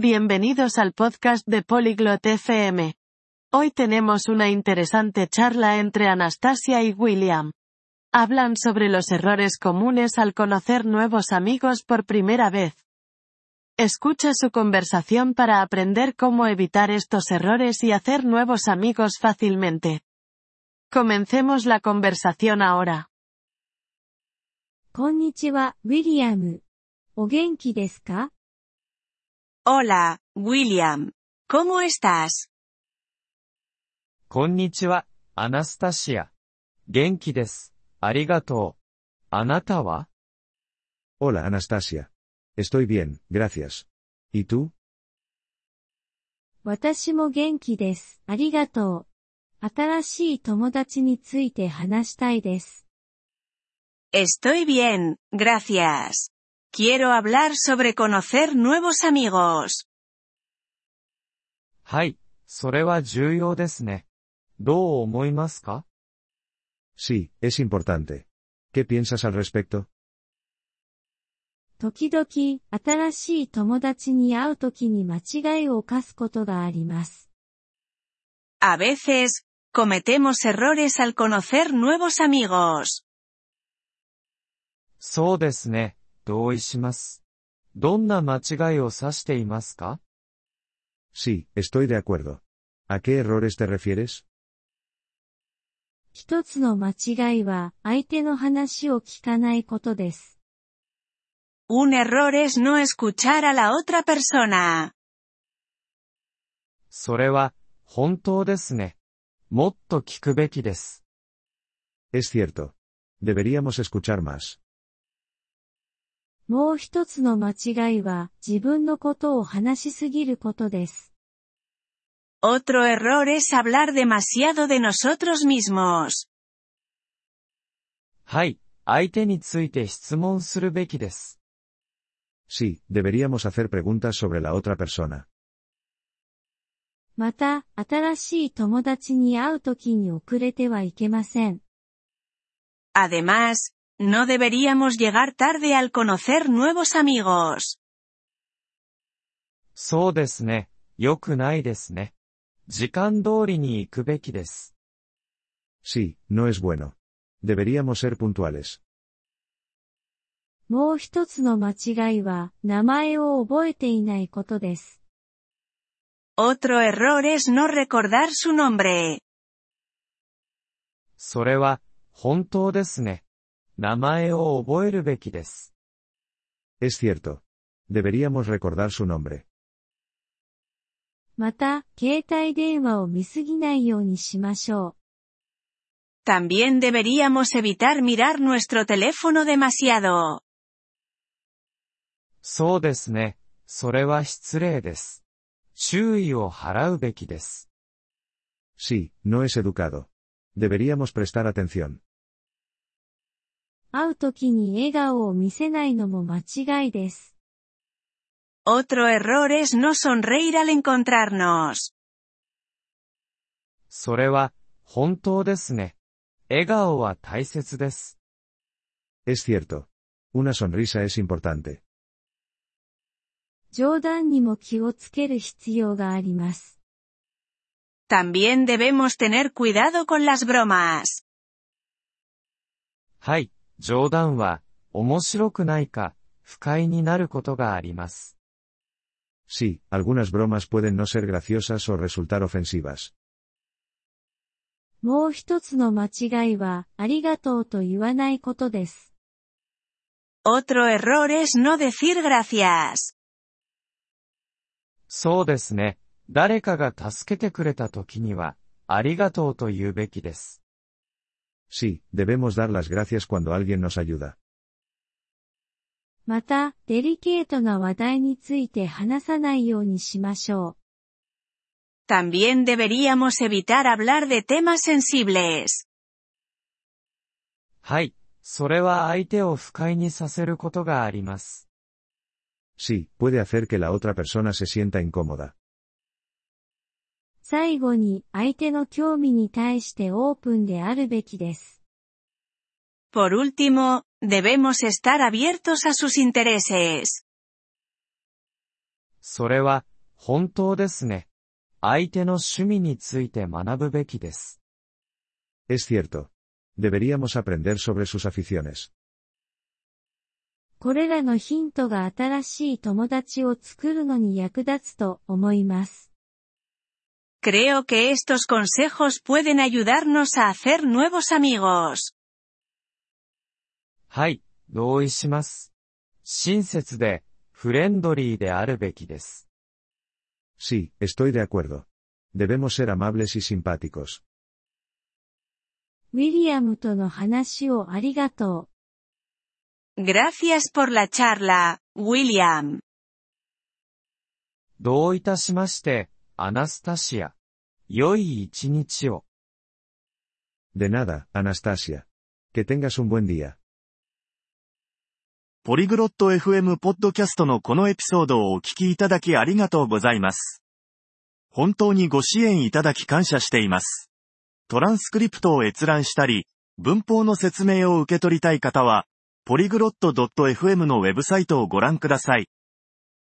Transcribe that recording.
Bienvenidos al podcast de Polyglot FM. Hoy tenemos una interesante charla entre Anastasia y William. Hablan sobre los errores comunes al conocer nuevos amigos por primera vez. Escucha su conversación para aprender cómo evitar estos errores y hacer nuevos amigos fácilmente. Comencemos la conversación ahora. こんにちは、ウィリアム。お元気ですか Hola, William. ¿Cómo estás? こんにちは、アナスタシア。元気です。ありがとう。あなたは Hola Anastasia. Estoy bien, gracias. ¿Y tú? 私も元気です。ありがとう。新しい友達について話したいです。Estoy bien, gracias. Quiero hablar sobre conocer nuevos amigos. はい、それは重要ですね。どう思いますか Sí, es importante. ¿Qué piensas al respecto? 時々、新しい友達に会うときに間違いを犯すことがあります。 A veces, cometemos errores al conocer nuevos amigos. そうですね、 同意します。どんな間違いを指していますか Sí, estoy de acuerdo. ¿A qué errores te refieres? 一つの間違いは、相手の話を聞かないことです。Un error es no escuchar a la otra persona. それは、本当ですね。もっと聞くべきです。Es cierto. Deberíamos escuchar más. もう一つの間違いは、自分のことを話しすぎることです。Otro error es hablar demasiado de nosotros mismos. はい、相手について質問するべきです。Sí, deberíamos hacer preguntas sobre la otra persona. また、新しい友達に会うときに遅れてはいけません。Además, no deberíamos llegar tarde al conocer nuevos amigos. そうですね、良くないですね。時間通りに行くべきです。 Sí, no es bueno. Deberíamos ser puntuales. もう一つの間違いは、名前を覚えていないことです。 Otro error es no recordar su nombre. それは、本当ですね。 名前を覚えるべきです。 Es cierto. Deberíamos recordar su nombre. また、携帯電話を見すぎないようにしましょう。 También deberíamos evitar mirar nuestro teléfono demasiado. そうですね。それは失礼です。注意を払うべきです。 Sí, no es educado. Deberíamos prestar atención. 会うときに笑顔を見せないのも間違いです。 Otro error es no sonreír al encontrarnos. それは、本当ですね。笑顔は大切です。 Es cierto. Una sonrisa es importante. 冗談にも気をつける必要があります。 También debemos tener cuidado con las bromas. はい、 冗談は、面白くないか、不快になることがあります。Sí, algunas bromas pueden no ser graciosas o resultar ofensivas. もう一つの間違いは、ありがとうと言わないことです。Otro error es no decir gracias. そうですね。誰かが助けてくれた時には、ありがとうと言うべきです。Sí, debemos dar las gracias cuando alguien nos ayuda. また、デリケートな話題について話さないようにしましょう。 También deberíamos evitar hablar de temas sensibles. はい、それは相手を不快にさせることがあります。 Sí, puede hacer que la otra persona se sienta incómoda. 最後に、相手の興味に対してオープンであるべきです。Por último, debemos estar abiertos a sus intereses. それは、本当ですね。相手の趣味について学ぶべきです。Es cierto. Deberíamos aprender sobre sus aficiones. これらのヒントが新しい友達を作るのに役立つと思います。Creo que estos consejos pueden ayudarnos a hacer nuevos amigos. はい、同意します。親切で、フレンドリーであるべきです。 Sí, estoy de acuerdo. Debemos ser amables y simpáticos. ウィリアムとの話をありがとう。 Gracias por la charla, William. どういたしまして、 アナスタシア。良い一日を。De nada, Anastasia. Que tengas un buen día. ポリグロット FM ポッドキャストのこのエピソードをお聞きいただきありがとうございます。本当にご支援いただき感謝しています。トランスクリプトを閲覧したり、文法の説明を受け取りたい方は、ポリグロット .fm のウェブサイトをご覧ください。